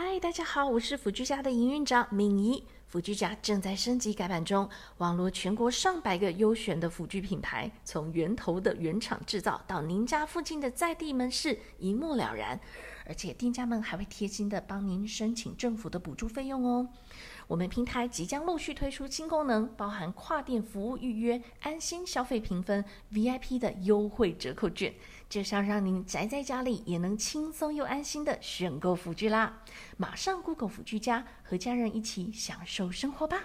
嗨，大家好，我是辅居家的营运长敏仪。辅居家正在升级改版中，网罗全国上百个优选的辅具品牌，从源头的原厂制造到您家附近的在地门市，一目了然。而且店家们还会贴心的帮您申请政府的补助费用哦。我们平台即将陆续推出新功能，包含跨店服务预约、安心消费评分、VIP 的优惠折扣券，就是要让您宅在家里也能轻松又安心的选购辅具啦！马上 Google 辅具家，和家人一起享受生活吧。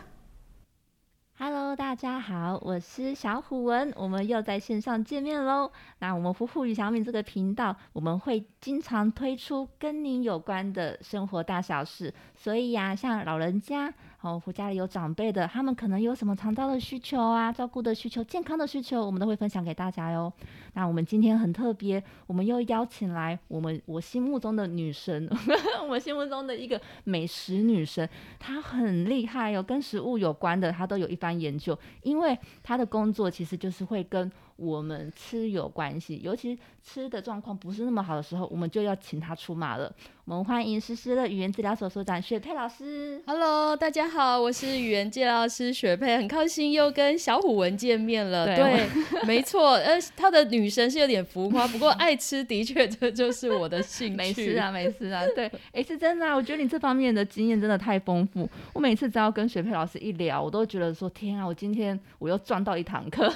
Hello，大家好，我是小虎文，我们又在线上见面喽。那我们虎虎与小敏这个频道，我们会经常推出跟您有关的生活大小事，所以呀，像老人家。哦，我家里有长辈的，他们可能有什么肠道的需求啊，照顾的需求、健康的需求，我们都会分享给大家哟。那我们今天很特别，我们又邀请来我们我心目中的女神，我心目中的一个美食女神，她很厉害哟，跟食物有关的她都有一番研究，因为她的工作其实就是会跟。我们吃有关系，尤其吃的状况不是那么好的时候，我们就要请他出马了。我们欢迎诗诗的语言治疗所所长雪佩老师。Hello，大家好，我是语言治疗师雪佩，很高兴又跟小虎文见面了。对，没错，呃，他的女神是有点浮夸，不过爱吃的确这就是我的兴趣。没事啊，没事啊。对，哎，是真的啊，我觉得你这方面的经验真的太丰富。我每次只要跟雪佩老师一聊，我都觉得说，天啊，我今天我又赚到一堂课。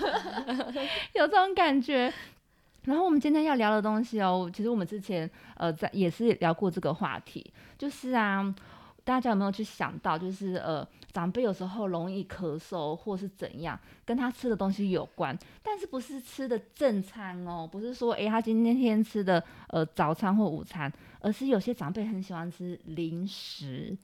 有这种感觉，然后我们今天要聊的东西哦，其实我们之前呃在也是聊过这个话题，就是啊，大家有没有去想到，就是呃长辈有时候容易咳嗽或是怎样，跟他吃的东西有关，但是不是吃的正餐哦，不是说诶他今天天吃的呃早餐或午餐，而是有些长辈很喜欢吃零食，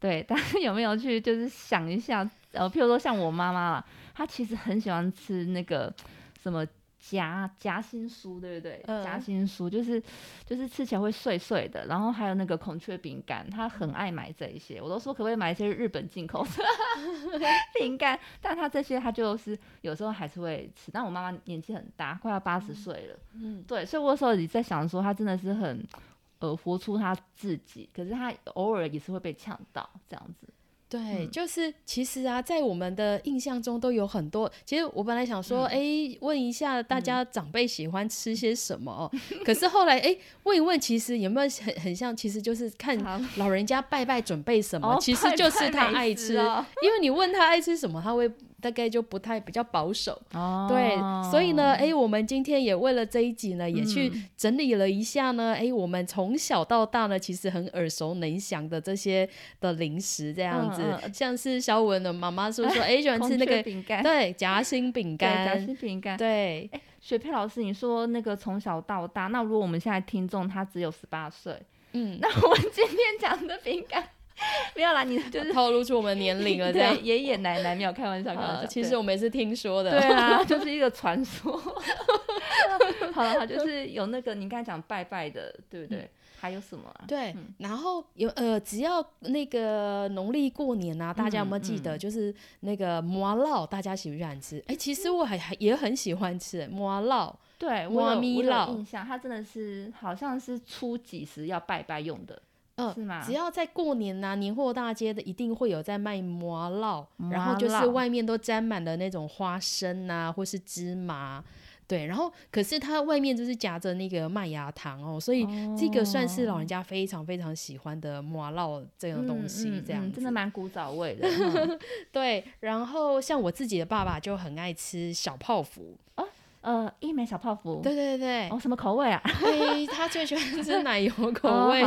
对，大家有没有去就是想一下，呃，譬如说像我妈妈啦，她其实很喜欢吃那个。什么夹夹心酥，对不对？夹心酥就是就是吃起来会碎碎的，然后还有那个孔雀饼干，她很爱买这一些。我都说可不可以买一些日本进口的 饼干，但她这些她就是有时候还是会吃。但我妈妈年纪很大，快要八十岁了，嗯，对，所以我有时候也在想说，她真的是很呃活出他自己，可是他偶尔也是会被呛到这样子。对，就是其实啊，在我们的印象中都有很多。其实我本来想说，哎，问一下大家长辈喜欢吃些什么。可是后来，哎，问一问，其实有没有很很像？其实就是看老人家拜拜准备什么，其实就是他爱吃。因为你问他爱吃什么，他会。大概就不太比较保守，哦。对，所以呢，哎，我们今天也为了这一集呢，也去整理了一下呢，哎，我们从小到大呢，其实很耳熟能详的这些的零食这样子，像是小文的妈妈说说，哎，喜欢吃那个饼干，对，夹心饼干，夹心饼干，对。哎，雪佩老师，你说那个从小到大，那如果我们现在听众他只有十八岁，嗯，那我们今天讲的饼干。没有啦，你就是透露出我们年龄了，这样爷爷奶奶没有开玩笑，开玩笑。其实我们也是听说的，对啊，就是一个传说。好了，好，就是有那个你刚才讲拜拜的，对不对？还有什么？对，然后有呃，只要那个农历过年啊，大家有没有记得？就是那个麻烙，大家喜不喜欢吃？哎，其实我还还也很喜欢吃麻烙。对，我有印象，它真的是好像是初几时要拜拜用的。嗯，是吗？只要在过年呐，年货大街的一定会有在卖麻烙，然后就是外面都沾满了那种花生呐，或是芝麻，对，然后可是它外面就是夹着那个麦芽糖哦，所以这个算是老人家非常非常喜欢的麻烙这种东西，这样真的蛮古早味的。对，然后像我自己的爸爸就很爱吃小泡芙。呃，一枚小泡芙，对对对哦，什么口味啊？对，他最喜欢吃奶油口味。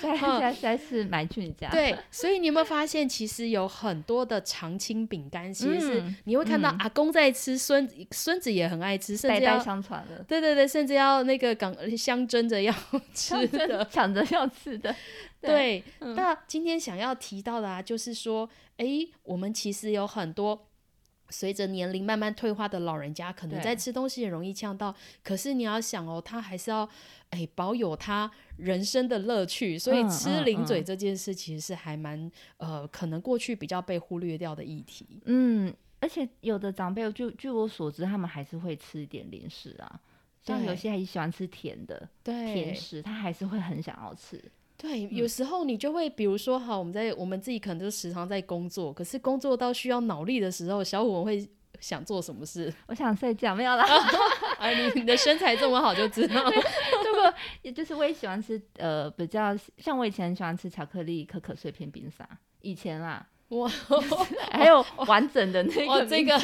再再再次买去你家。对，所以你有没有发现，其实有很多的常青饼干，其实是你会看到阿公在吃，孙孙子也很爱吃，甚至要相传的。对对对，甚至要那个港相争着要吃的，抢着 要吃的。对，那今天想要提到的啊，就是说，哎，我们其实有很多。随着年龄慢慢退化的老人家，可能在吃东西也容易呛到。可是你要想哦，他还是要哎保有他人生的乐趣，所以吃零嘴这件事其实是还蛮呃，可能过去比较被忽略掉的议题。嗯，而且有的长辈，就据我所知，他们还是会吃一点零食啊，像有些还喜欢吃甜的对甜食，他还是会很想要吃。对，有时候你就会，比如说，哈，我们在我们自己可能就时常在工作，可是工作到需要脑力的时候，小虎会想做什么事？我想睡觉，没有啦。啊，你你的身材这么好，就知道。如果也就是我也喜欢吃，呃，比较像我以前很喜欢吃巧克力可可碎片冰沙，以前啦。哇，还有完整的那个这个，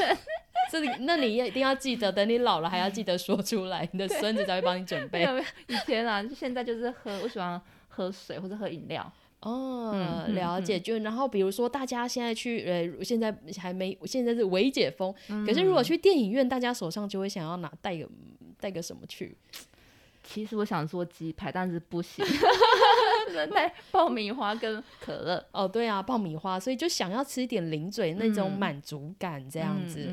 这那你也一定要记得，等你老了还要记得说出来，你的孙子才会帮你准备。以前啊，现在就是喝，我喜欢喝水或者喝饮料。哦，了解。就然后比如说，大家现在去，呃，现在还没，现在是微解封，可是如果去电影院，大家手上就会想要拿带个带个什么去。其实我想说鸡排，但是不行，带爆米花跟可乐。哦，对啊，爆米花，所以就想要吃一点零嘴那种满足感这样子。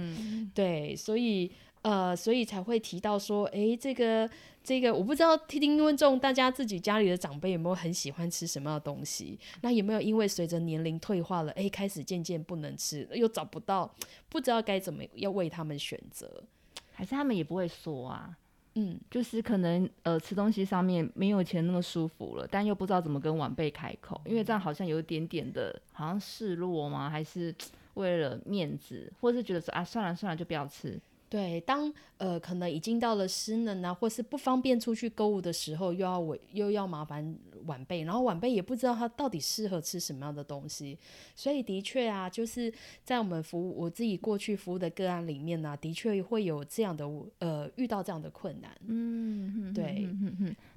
对，所以呃，所以才会提到说，哎，这个这个，我不知道听听问众大家自己家里的长辈有没有很喜欢吃什么样的东西？那有没有因为随着年龄退化了，哎，开始渐渐不能吃，又找不到，不知道该怎么要为他们选择？还是他们也不会说啊？嗯，就是可能呃吃东西上面没有以前那么舒服了，但又不知道怎么跟晚辈开口，因为这样好像有一点点的，好像示弱吗？还是 为了面子，或是觉得说啊算了算了就不要吃。对，当呃可能已经到了失能啊，或是不方便出去购物的时候，又要我又要麻烦晚辈，然后晚辈也不知道他到底适合吃什么样的东西，所以的确啊，就是在我们服务我自己过去服务的个案里面呢，的确会有这样的呃遇到这样的困难。嗯，对。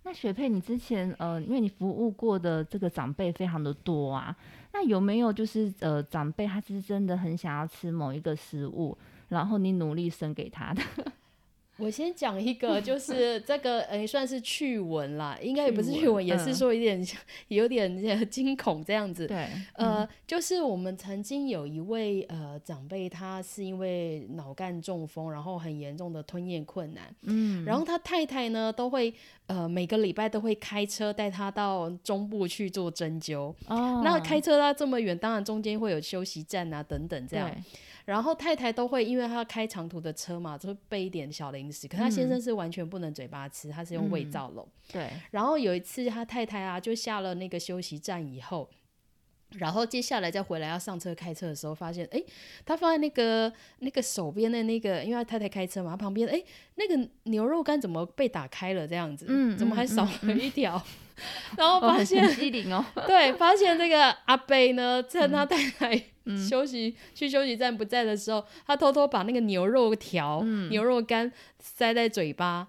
那雪佩，你之前呃，因为你服务过的这个长辈非常的多啊，那有没有就是呃长辈他是真的很想要吃某一个食物？然后你努力生给他的。我先讲一个，就是这个，诶，算是趣闻啦，应该也不是趣闻，也是说有点 有点惊恐这样子。对，呃，就是我们曾经有一位呃长辈，他是因为脑干中风，然后很严重的吞咽困难。嗯，然后他太太呢，都会呃每个礼拜都会开车带他到中部去做针灸。哦，那开车到这么远，当然中间会有休息站啊等等这样。然后太太都会，因为他开长途的车嘛，就会备一点小零食。可他先生是完全不能嘴巴吃，他是用胃造瘘。对。然后有一次，他太太啊，就下了那个休息站以后，然后接下来再回来要上车开车的时候，发现哎，他放在那个那个手边的那个，因为他太太开车嘛，他旁边哎，那个牛肉干怎么被打开了这样子？嗯。怎么还少了一条？然后发现机灵哦。对，发现这个阿贝呢，趁他太太。休息去休息站不在的时候，他偷偷把那个牛肉条、牛肉干塞在嘴巴。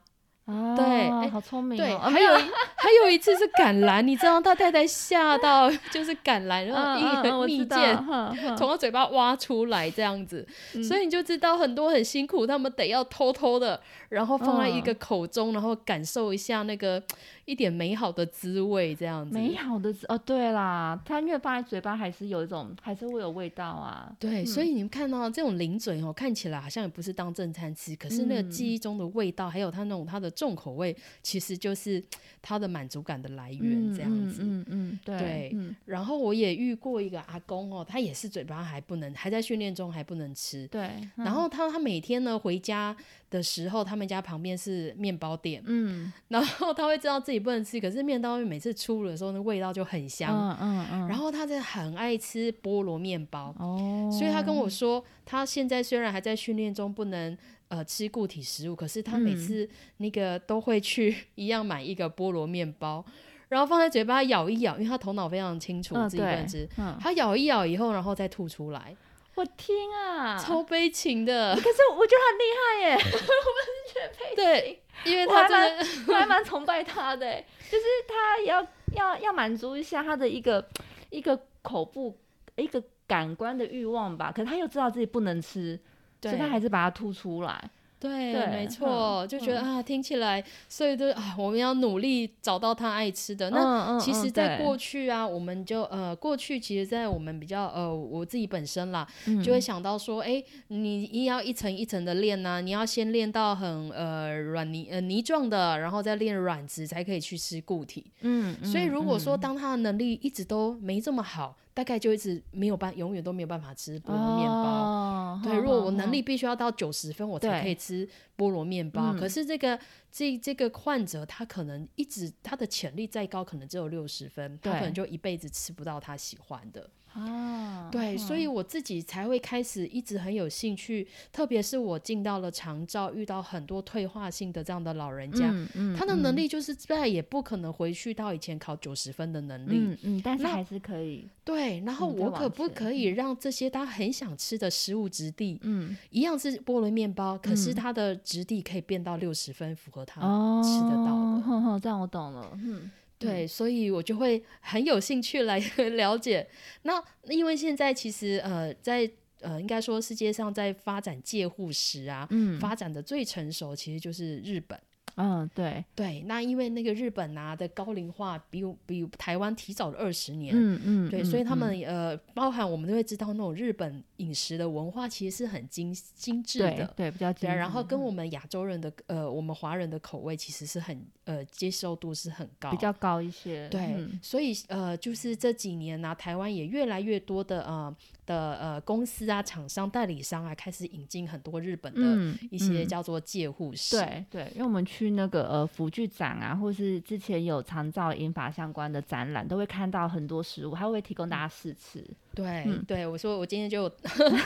对，好聪明。对，还有还有一次是赶篮，你知道他太太吓到，就是赶篮，然后一根蜜饯从他嘴巴挖出来这样子，所以你就知道很多很辛苦，他们得要偷偷的，然后放在一个口中，然后感受一下那个。一点美好的滋味，这样子。美好的滋哦，对啦，它越放在嘴巴，还是有一种，还是会有味道啊。对，所以你们看到这种零嘴哦，看起来好像也不是当正餐吃，可是那个记忆中的味道，还有它那种它的重口味，其实就是 它的满足感的来源，这样子。嗯嗯，对。然后我也遇过一个阿公哦，他也是嘴巴还不能，还在训练中，还不能吃。对。然后他他每天呢回家。的时候，他们家旁边是面包店，嗯，然后他会知道自己不能吃，可是面包店每次出炉的时候，那味道就很香，嗯嗯嗯，然后他在很爱吃菠萝面包，哦，所以他跟我说，他现在虽然还在训练中，不能呃吃固体食物，可是他每次那个都会去一样买一个菠萝面包，然后放在嘴巴咬一咬，因为他头脑非常清楚自己不能吃，他咬一咬以后，然后再吐出来。我天啊，超悲情的！可是我觉得很厉害耶，我们是绝配。对，因为他真的，我还蛮崇拜他的，就是他要要要满足一下他的一个一个口部一个感官的欲望吧，可是他又知道自己不能吃，所以他还是把它吐出来。对，没错，就觉得啊，听起来，所以就啊，我们要努力找到他爱吃的。那其实，在过去啊，我们就呃，过去其实，在我们比较呃，我自己本身啦，就会想到说，哎，你一要一层一层的练呢，你要先练到很呃软泥呃泥状的，然后再练软质，才可以去吃固体。嗯，所以如果说当他的能力一直都没这么好。大概就一直没有办，永远都没有办法吃菠萝面包。哦，对，如果我能力必须要到九十分，我才可以吃菠萝面包。嗯可是这个这这个患者，他可能一直他的潜力再高，可能只有六十分，他可能就一辈子吃不到他喜欢的。啊，对，所以我自己才会开始一直很有兴趣，特别是我进到了长照，遇到很多退化性的这样的老人家，嗯嗯，他的能嗯力就是再也不可能回去到以前考九十分的能力。嗯嗯，但是那还是可以，对，然后我可不可以让这些他很想吃的食物质地，嗯一样是菠萝面包，可是嗯它的质地可以变到六十分，符合他哦，吃得到的。哼哼，这样我懂了，嗯，对，所以我就会很有兴趣来 了解。那因为现在其实呃，在呃，应该说世界上在发展介护食啊，嗯发展的最成熟其实就是日本。嗯，对，对，那因为那个日本啊的高龄化比比台湾提早了二十年。嗯嗯，对，嗯所以他嗯们呃，包含我们都会知道那种日本饮食的文化其实是很精精致的，对对比较精然后跟我们亚洲人的呃，我们华人的口味其实是很呃接受度是很高，比较高一些，对，嗯所以呃，就是这几年呢、台湾也越来越多的呃的呃公司啊、厂商、代理商啊，开始引进很多日本的嗯一些嗯叫做介护室，对对，因为我们去那个呃福具展啊，或是之前有长照银发相关的展览，都会看到很多食物，还会提供大家试吃。对、嗯对，我说我今天就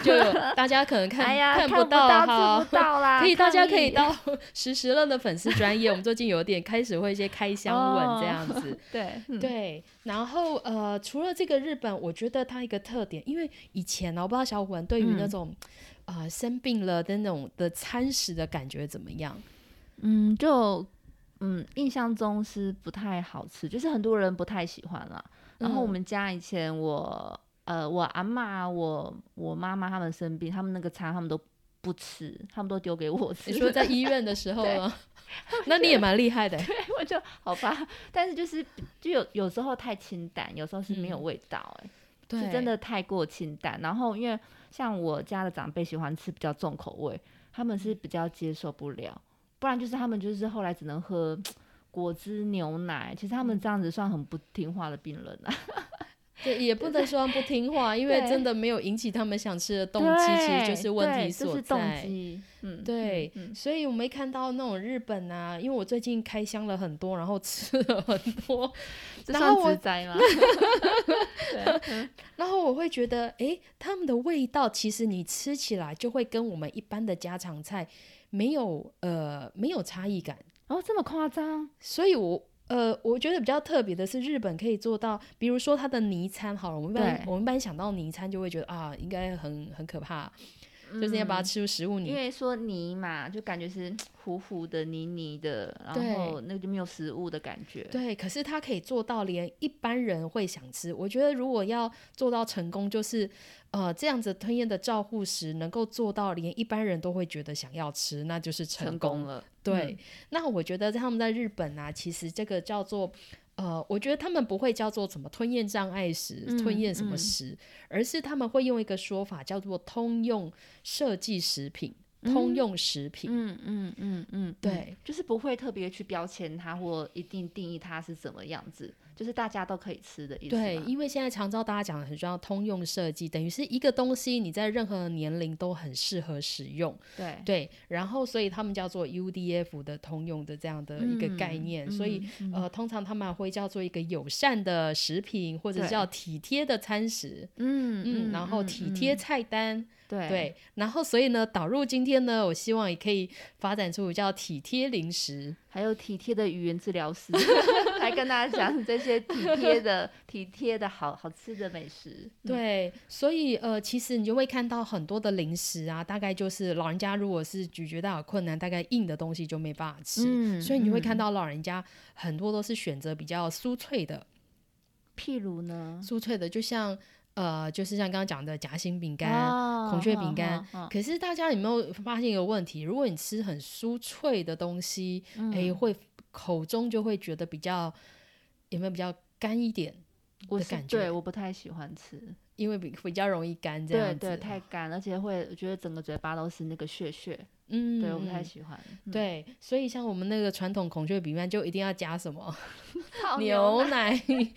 就有大家可能看、哎呀，不到，哈吃不。到啦，可以，大家可以到 实时乐的粉丝专业，我们最近有点 开始会一些开箱文这样子，对嗯对，然后呃，除了这个日本，我觉得它一个特点，因为以前呢，我不知道小虎文对于那嗯种、呃生病了的那种的餐食的感觉怎么样？嗯，就嗯印象中是不太好吃，就是很多人不太喜欢了。然后我嗯们家以前我呃我阿妈我我妈妈他们生病，他们那个餐他们都不吃，他们都丢给我吃。你说在医院的时候？那你也蛮厉害的欸。我就好吧，但是就是就有有时候太清淡，有时候是没有嗯味道、哎、对，是真的太过清淡。然后因为像我家的长辈喜欢吃比较重口味，他们是比较接受不了，不然就是他们就是后来只能喝 果汁牛奶。其实他们这样子算很不听话的病人啊。对，也不能 说不听话，因为真的没有引起他们想吃的动机，其实就是问题对所就是动在。机。嗯，对，所以我没看到那种日本啊，因为我最近开箱了很多，然后吃了很多，然后？然后我会觉得，诶，他们的味道其实你吃起来就会跟我们一般的家常菜没有呃没有差异感，哦，这么夸张？所以我。呃，我觉得比较特别的是，日本可以做到，比如说它的泥餐，好了，我们一般我们一般想到泥餐就会觉得啊，应该很很可怕，就是要把它嗯吃入食物里。因为说泥嘛，就感觉是糊糊的、泥泥的，然后那个就没有食物的感觉。对，可是它可以做到连一般人会想吃。我觉得如果要做到成功，就是呃这样子吞咽的照护食能够做到连一般人都会觉得想要吃，那就是成功了。对，那我觉得他们在日本啊，其实这个叫做。呃，我觉得他们不会叫做什么吞咽障碍食、嗯吞咽什么嗯食，而是他们会用一个说法叫做通用设计食品、通用食品。嗯嗯嗯嗯，对嗯，就是不会特别去标签它或一定定义它是怎么样子，就是大家都可以吃的意思。对，因为现在常照大家讲的很重要，通用设计等于是一个东西，你在任何年龄都很适合使用。对对，然后所以他们叫做 UDF 的通用的这样的一个概嗯念，所以嗯呃，通常他们会叫做一个友善的食品，或者叫体贴的餐食。嗯嗯，然后体贴嗯菜单，对。对，然后所以呢，导入今天呢，我希望也可以发展出叫体贴零食，还有体贴的语言治疗师 来跟大家讲这些体贴的、体贴的好好吃的美食。嗯，对，所以呃，其实你就会看到很多的零食啊，大概就是老人家如果是咀嚼到有困难，大概硬的东西就没办法吃，嗯所以你就会看。嗯到老人家很多都是选择比较酥脆的，譬如呢，酥脆的，就像呃，就是像刚刚讲的夹心饼干。哦孔雀饼干可是大家有没有发现一个问题？如果你吃很酥脆的东西，诶，嗯会口中就会觉得比较有没有比较干一点？我的感觉对，我不太喜欢吃。因因为比比较容易干这样子。对对，太干，而且会我觉得整个嘴巴都是那个血血，嗯，对我不太嗯喜欢。嗯，对，所以像我们那个传统孔雀饼干就一定要加什么 牛奶，奶。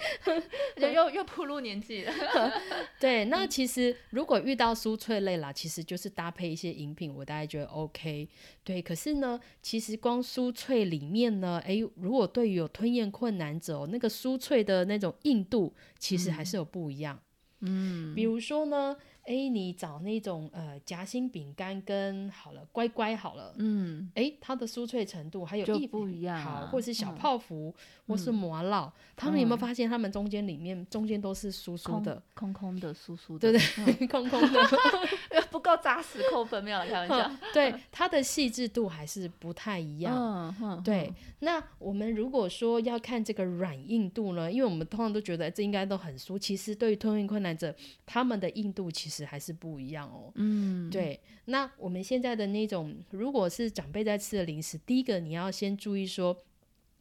就又又步入年纪了。对，那其实如果遇到酥脆类啦，其实就是搭配一些饮品，我大概觉得 OK。对，可是呢，其实光酥脆里面呢，诶，如果对于有吞咽困难者、哦，那个酥脆的那种硬度，其实还是有不一样。嗯，比如说呢，诶，你找那种呃夹心饼干跟好了乖乖好了，嗯，哎，它的酥脆程度还有就一不一样好，啊或是小嗯泡芙，或是麻辣，他们有没有发现，他们中间里面中间都是酥酥的，空空的、酥酥的，对对嗯 空空的。不够扎实，扣分没有开玩笑。对，它的细致度还是不太一样。对，那我们如果说要看这个软硬度呢，因为我们通常都觉得这应该都很酥，其实对于吞咽困难者，他们的硬度其实还是不一样哦。嗯，对，那我们现在的那种，如果是长辈在吃的零食，第一个你要先注意说，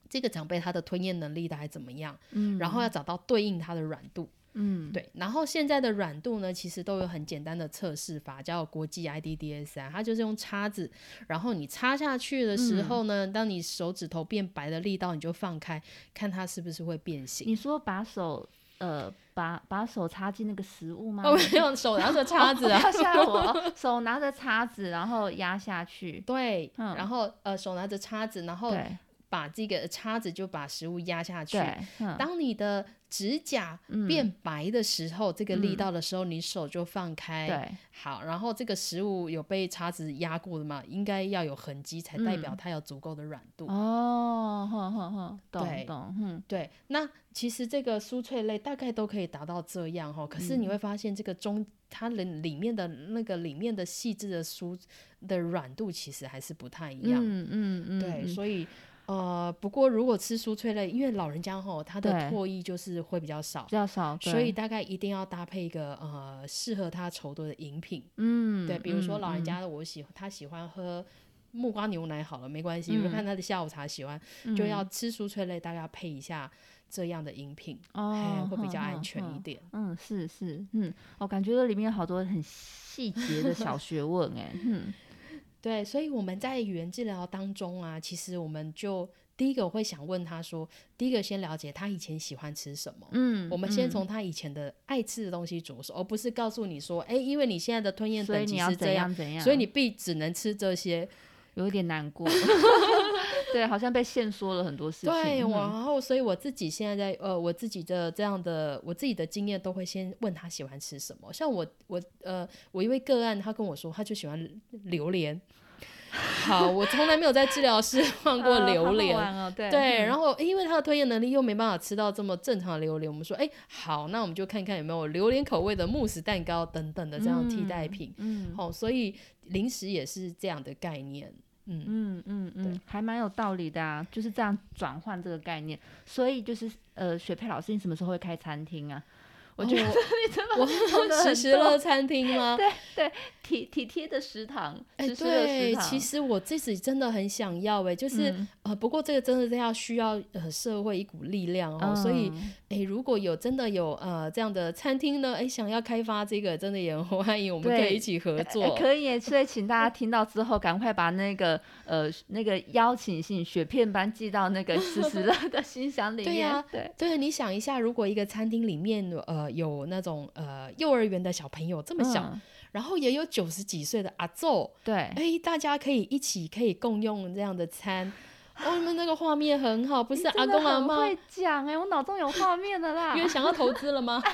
这个长辈他的吞咽能力大概怎么样，嗯，然后要找到对应他的软度。嗯，对，然后现在的软度呢，其实都有很简单的测试法，叫国际 IDDS 啊，它就是用叉子，然后你插下去的时候呢，当你手指头变白的力道，你就放开，看它是不是会变形。你说把手呃把把手插进那个食物吗？哦，没有手拿着叉子啊，吓我，手拿着叉子，然后压下去。对，嗯然后呃手拿着叉子，然后对把这个叉子就把食物压下去。当你的指甲变白的时候，这个力道的时候，你手就放开。对，好，然后这个食物有被叉子压过的嘛，应该要有痕迹，才代表它有足够的软度。哦，哼哼哼，对懂懂，嗯，对，那其实这个酥脆类大概都可以达到这样哈，可是你会发现这个中它里里面的那个里面的细致的酥的软度其实还是不太一样。嗯嗯嗯，对，嗯所以呃，不过如果吃酥脆类，因为老人家吼他的唾液就是会比较少比。较少，所以大概一定要搭配一个呃适合他稠度的饮品，嗯，对，比如说嗯老人，家的我喜他喜欢喝木瓜牛奶好了，没关系，嗯我看他的下午茶喜欢，就要吃酥脆类，大概要配一下这样的饮品，哦哎，，会比较安全一。哼点。嗯，是是，嗯，我感觉这里面有好多很细节的小学问，哎，嗯，对，所以我们在语言治疗当中啊，其实我们就第一个我会想问他说，第一个先了解他以前喜欢吃什么。嗯，我们先嗯从他以前的爱吃的东西着手，而不是告诉你说，哎，因为你现在的吞咽等级是这样，样怎样，所以你必只能吃这些。有一点难过，对，好像被限缩了很多事情。对，嗯然后所以我自己现在在呃，我自己的这样的我自己的经验都会先问他喜欢吃什么。像我我呃，我一位个案，他跟我说他就喜欢榴莲。好，我从来没有在治疗室 放过榴莲。对对，嗯然后因为他的吞咽能力又没办法吃到这么正常的榴莲，我们说，哎，好，那我们就看看有没有榴莲口味的慕斯蛋糕等等的这样替代品。嗯好、所以零食也是这样的概念。嗯，嗯嗯嗯，还蛮有道理的啊，就是这样转换这个概念。所以就是呃，雪佩老师，你什么时候会开餐厅啊？我觉得 我懂得实很多时乐餐厅吗？对对体体贴的食堂，哎、对，其实我自己真的很想要哎、就是、嗯呃，不过这个真的是要需要呃社会一股力量哦，所以嗯哎、如果有真的有呃这样的餐厅呢，哎、想要开发这个，真的也很欢迎，我们可以一起合哎作。可以，所以请大家听到之后，赶快把那个呃那个邀请信雪片般寄到那个实时乐的 信箱里面。对呀对对，你想一下，如果一个餐厅里面呃有那种呃幼儿园的小朋友这么小，嗯然后也有九十几岁的阿昼，对，哎，大家可以一起可以共用这样的餐，哦，你们那个画面很好，不是阿公阿妈会讲哎，我脑中有画面的啦因。为想要投资了吗？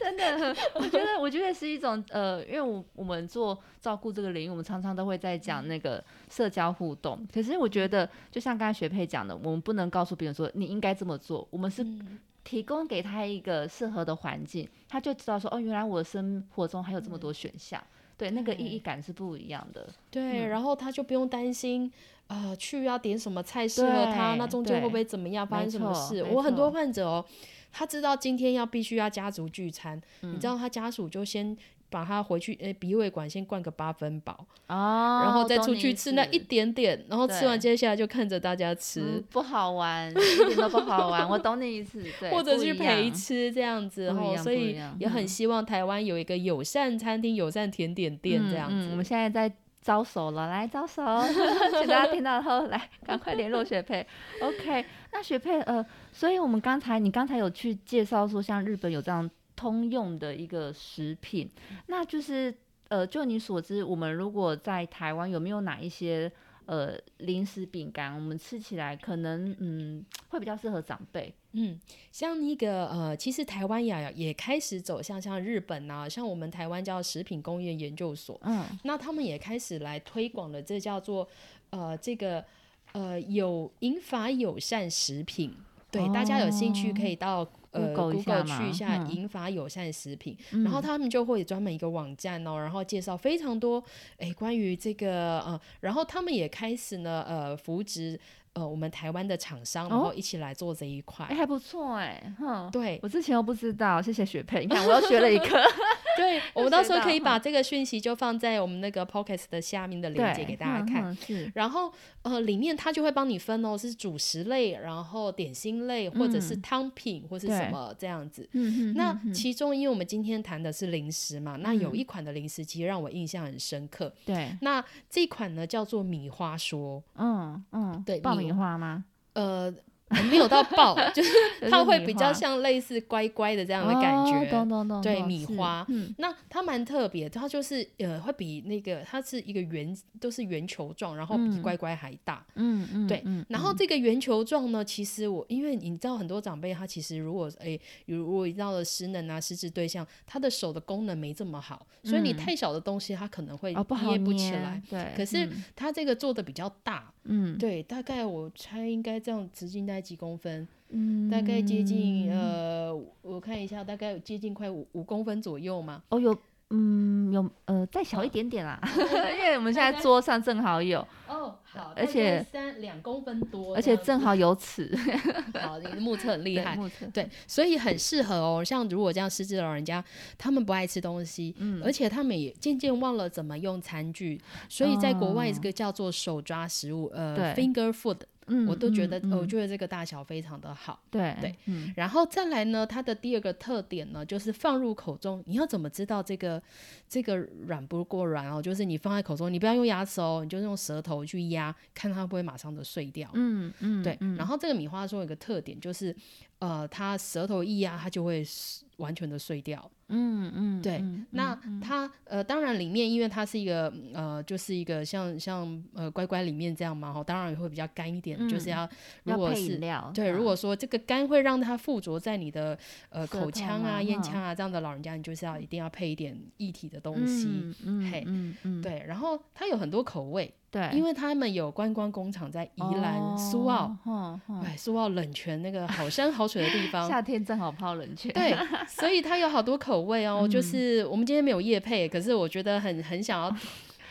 真的，我觉得，我觉得是一种呃，因为我我们做照顾这个领域，我们常常都会在讲那个社交互动。可是我觉得，就像刚才学佩讲的，我们不能告诉别人说你应该这么做，我们是嗯提供给他一个适合的环境，他就知道说哦，原来我生活中还有这么多选项。对，那个意义感是不一样的。对，嗯然后他就不用担心，呃，去要点什么菜适合他，那中间会不会怎么样，发生什么事？我很多患者哦，他知道今天要必须要家族聚餐，你知嗯道他家属就先把它回去，诶，鼻胃管先灌个八分饱，哦，然后再出去吃那一点点，然后吃完接下来就看着大家吃。嗯不好玩，一点都不好玩。我懂你意思，对，或者去。陪吃这样子，不一吼，所以也很嗯希望台湾有一个友善餐厅、友善甜点店这样子。我们现在在招手了，来招手，请大家听到后来赶快联络学佩。OK，那学佩呃，所以我们刚才你刚才有去介绍说，像日本有这样通用的一个食品，那就是呃，就你所知，我们如果在台湾有没有哪一些呃零食饼干，我们吃起来可能嗯会比较适合长辈？嗯，像那个呃，其实台湾呀也开始走向像日本啊、像我们台湾叫食品工业研究所，嗯，那他们也开始来推广了，这叫做呃这个呃有饮法友善食品。对，大家有兴趣可以到呃 Google 去一下？嗯。银发友善食品，然后他们就会有专门一个网站哦，然后介绍非常多诶关于这个呃，然后他们也开始呢呃扶植呃我们台湾的厂商，然后一起来做这一块。哎、还不错哎、哼。对我之前都不知道，谢谢雪佩，你看我又学了一课。对，我们到时候可以把这个讯息就放在我们那个 Podcast 的下面的链接给大家看。嗯嗯是，然后呃，里面它就会帮你分哦，是主食类，然后点心类，或者是嗯汤品，或是什么这样子。嗯那其中，因为我们今天谈的是零食嘛，那有嗯一款的零食其实让我印象很深刻。对，那这一款呢叫做米花说，嗯嗯，爆对米米花吗？呃，没有到爆，就是它会比较像类似乖乖的这样的感哦觉。懂懂懂，对米花嗯那它蛮特别，它就是呃，会比那个它是一个圆，都是圆球状，然后比嗯乖乖还大。嗯嗯，对嗯，然后这个圆球状呢，其实我因为你知道很多长辈他其实如果诶，如果遇到了失能啊失智对象，他的手的功能没这么好，所以你嗯太小的东西他可能会捏不起捏来。，对，可是嗯它这个做的比较大，嗯对，大概我猜应该这样直径大概几公分，嗯，大概接近呃，我看一下，大概接近快五五公分左右嘛。哦有。嗯，有呃，再小一点点啦，因为我们现在桌上正好有，哦，好，而且三两公分多，而且正好有尺，好，你的目测很厉害，对目测对，所以很适合哦。像如果这样失智的老人家，他们不爱吃东西，嗯而且他们也渐渐忘了怎么用餐具，所以在国外哦这个叫做手抓食物，呃，finger food，嗯，我都觉得，我觉得这个大小非常的好。对对，嗯然后再来呢，它的第二个特点呢，就是放入口中，你要怎么知道这个这个软不过软哦？就是你放在口中，你不要用牙齿哦，你就用舌头去压，看它会不会马上的碎掉。嗯嗯，对，嗯然后这个米花说有一个特点，就是呃，它舌头一压，它就会完全的碎掉。嗯嗯，对嗯那它呃，当然里面因为它是一个呃，就是一个像像呃乖乖里面这样嘛，哈，当然也会比较干一点，就是嗯要如果是料，对，如啊果说这个干会让它附着在你的呃口腔啊、咽腔啊这样的老人家，你就是要一定要配一点液体的东西。嘿嗯嗯，对，然后它有很多口味，对，因为他们有观光工厂在宜兰、苏澳，哦，哦对，苏澳冷泉那个好山好水的地方。夏天正好泡冷泉，对，所以它有好多口味哦。嗯就是我们今天没有夜配，可是我觉得很很想要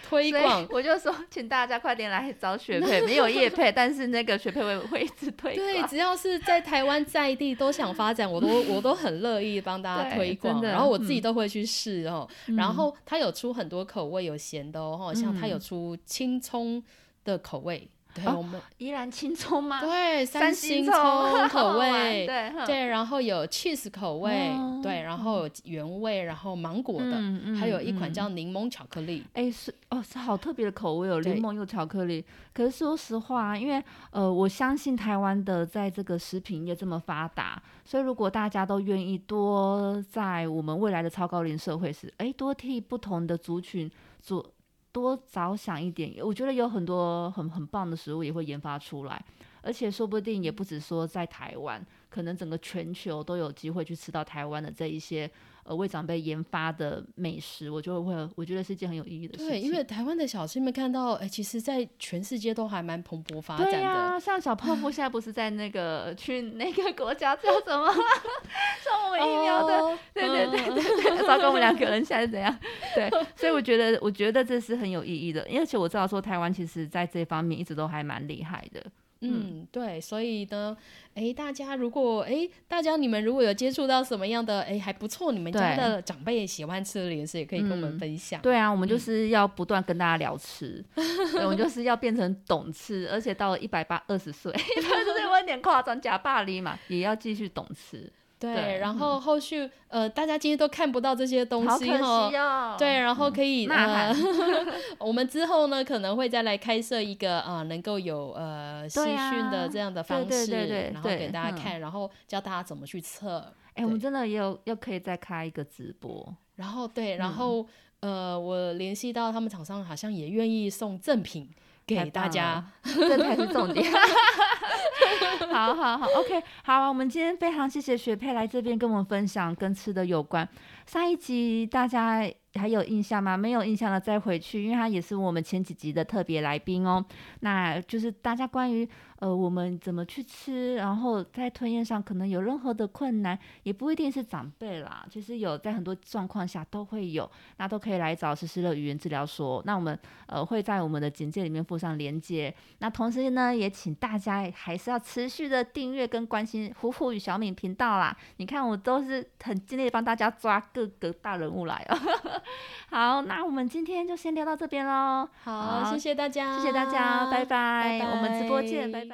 推广。我就说，请大家快点来找雪佩，没有叶配，但是那个雪佩会会一直推对，只要是在台湾在地都想发展，我都我都很乐意帮大家推广，然后我自己嗯都会去试哦。然后它有出很多口味，有咸的哦，像它有嗯出青葱的口味，对哦。我们依然青葱吗？对三星葱葱。口味，对对，然后有 cheese 口味，哦。对，然后有原味，然后芒果的，还有一款嗯。叫柠檬巧克力。哎，是哦，是好特别的口味哦，柠檬又巧克力。可是说实话，因为呃，我相信台湾的在这个食品业这么发达，所以如果大家都愿意多在我们未来的超高龄社会时，哎，多替不同的族群做多着想一点，我觉得有很多很很棒的食物也会研发出来，而且说不定也不止说在台湾，可能整个全球都有机会去吃到台湾的这一些呃为长辈研发的美食，我就会我觉得是一件很有意义的事情。对，因为台湾的小吃，你们看到，哎，其实，在全世界都还蛮蓬勃发展对呀、的。像小泡芙 现在不是在那个去那个国家叫什么送我们疫苗的，哦对对对对对，糟糕，我们两个人现在是怎样？对，所以我觉得我觉得这是很有意义的，而且我知道说台湾其实在这方面一直都还蛮厉害的。嗯，对，所以呢，哎，大家如果哎，大家你们如果有接触到什么样的哎还不错，你们家的长辈喜欢吃的零食，也可以跟我们分享。对啊，我们就是要不断跟大家聊吃，我们就是要变成懂吃，而且到了一百八二十岁，一百二十岁有点夸张，假霸凌嘛，也要继续懂吃。对，然后后续呃，大家今天都看不到这些东西哈，对，然后可以呃，我们之后呢可能会再来开设一个啊，能够有呃视讯的这样的方式，然后给大家看，然后教大家怎么去测。哎，我们真的也有又可以再开一个直播，然后对，然后呃，我联系到他们厂商好像也愿意送赠品给大家，这才是重点。好好好，OK，好，我们今天非常谢谢雪佩来这边跟我们分享跟吃的有关。上一集大家。还有印象吗？没有印象了，再回去，因为他也是我们前几集的特别来宾哦。那就是大家关于呃我们怎么去吃，然后在吞咽上可能有任何的困难，也不一定是长辈啦，其实有在很多状况下都会有，那都可以来找实施的语言治疗所。那我们呃会在我们的简介里面附上连接。那同时呢，也请大家还是要持续的订阅跟关心虎虎与小敏频道啦。你看我都是很尽力帮大家抓各个大人物来哦。好，那我们今天就先聊到这边喽。好，谢谢大家，谢谢大家，拜拜，我们直播见，拜拜。